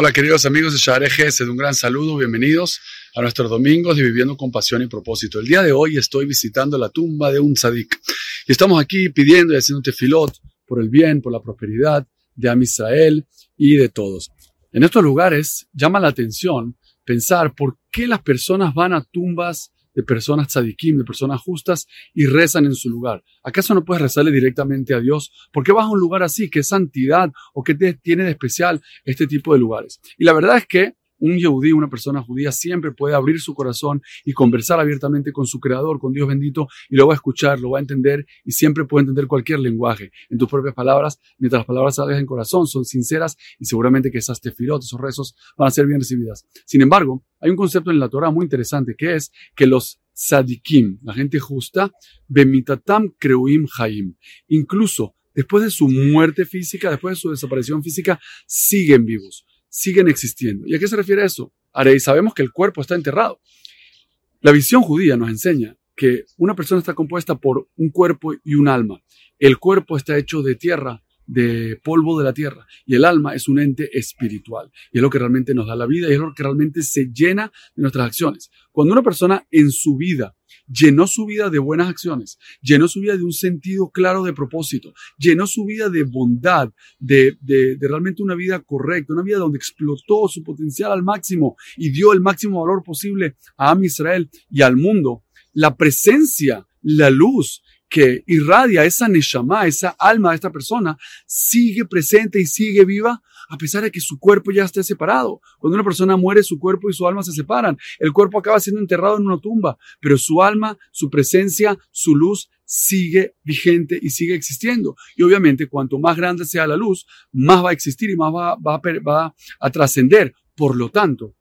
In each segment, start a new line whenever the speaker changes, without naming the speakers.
Hola queridos amigos de Share Gesed, un gran saludo, bienvenidos a nuestros domingos de Viviendo con Pasión y Propósito. El día de hoy estoy visitando la tumba de un tzadik y estamos aquí pidiendo y haciendo un tefilot por el bien, por la prosperidad de Am Israel y de todos. En estos lugares llama la atención pensar por qué las personas van a tumbas de personas tzadikim, de personas justas, y rezan en su lugar. ¿Acaso no puedes rezarle directamente a Dios? ¿Por qué vas a un lugar así? ¿Qué santidad o qué tiene de especial este tipo de lugares? Y la verdad es que un yehudí, una persona judía, siempre puede abrir su corazón y conversar abiertamente con su creador, con Dios bendito, y lo va a escuchar, lo va a entender y siempre puede entender cualquier lenguaje en tus propias palabras, mientras las palabras salgan en corazón, son sinceras y seguramente que esas tefilot, esos rezos van a ser bien recibidas. Sin embargo, hay un concepto en la Torah muy interesante que es que los sadikim, la gente justa, bemitatam kreuim haim, incluso después de su muerte física, después de su desaparición física, siguen vivos siguen existiendo. ¿Y a qué se refiere eso? Sabemos que el cuerpo está enterrado. La visión judía nos enseña que una persona está compuesta por un cuerpo y un alma. El cuerpo está hecho de tierra, de polvo de la tierra, y el alma es un ente espiritual. Y es lo que realmente nos da la vida y es lo que realmente se llena de nuestras acciones. Cuando una persona en su vida llenó su vida de buenas acciones, llenó su vida de un sentido claro de propósito, llenó su vida de bondad, de, realmente una vida correcta, una vida donde explotó su potencial al máximo y dio el máximo valor posible a Am Israel y al mundo. La presencia, la luz que irradia esa neshama, esa alma de esta persona, sigue presente y sigue viva a pesar de que su cuerpo ya esté separado. Cuando una persona muere, su cuerpo y su alma se separan. El cuerpo acaba siendo enterrado en una tumba, pero su alma, su presencia, su luz sigue vigente y sigue existiendo. Y obviamente, cuanto más grande sea la luz, más va a existir y más va, va, va a trascender. Por lo tanto,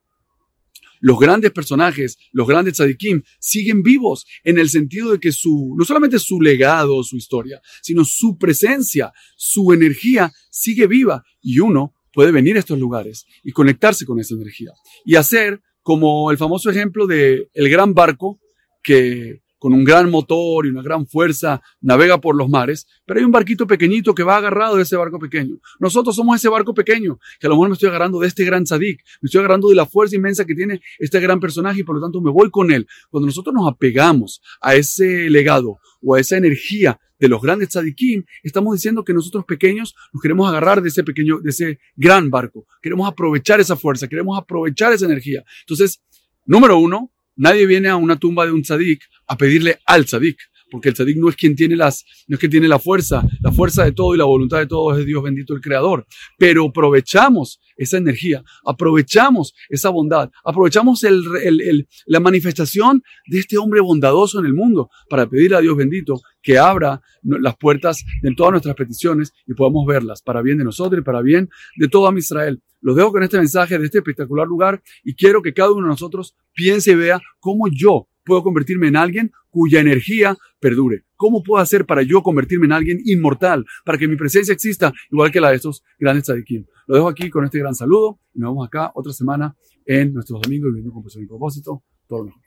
los grandes personajes, los grandes tzadikim, siguen vivos en el sentido de que su, no solamente su legado, su historia, sino su presencia, su energía sigue viva y uno puede venir a estos lugares y conectarse con esa energía y hacer como el famoso ejemplo de el gran barco que con un gran motor y una gran fuerza, navega por los mares, pero hay un barquito pequeñito que va agarrado de ese barco pequeño. Nosotros somos ese barco pequeño, que a lo mejor me estoy agarrando de este gran tzadik, me estoy agarrando de la fuerza inmensa que tiene este gran personaje y por lo tanto me voy con él. Cuando nosotros nos apegamos a ese legado o a esa energía de los grandes tzadikim, estamos diciendo que nosotros pequeños nos queremos agarrar de ese pequeño, de ese gran barco. Queremos aprovechar esa fuerza, queremos aprovechar esa energía. Entonces, número uno, Nadie viene a una tumba de un tzadik a pedirle al tzadik, porque el tzadik no es quien tiene las, no es quien tiene la fuerza, la fuerza de todo y la voluntad de todo es Dios bendito el Creador. Pero aprovechamos esa energía, aprovechamos esa bondad, aprovechamos el, la manifestación de este hombre bondadoso en el mundo para pedirle a Dios bendito que abra las puertas de todas nuestras peticiones y podamos verlas para bien de nosotros y para bien de todo Israel. Los dejo con este mensaje de este espectacular lugar y quiero que cada uno de nosotros piense y vea cómo yo puedo convertirme en alguien cuya energía perdure. ¿Cómo puedo hacer para yo convertirme en alguien inmortal, para que mi presencia exista igual que la de estos grandes tzadikim? Lo dejo aquí con este gran saludo y nos vemos acá otra semana en nuestros domingos viviendo con pasión y propósito. Todo lo mejor.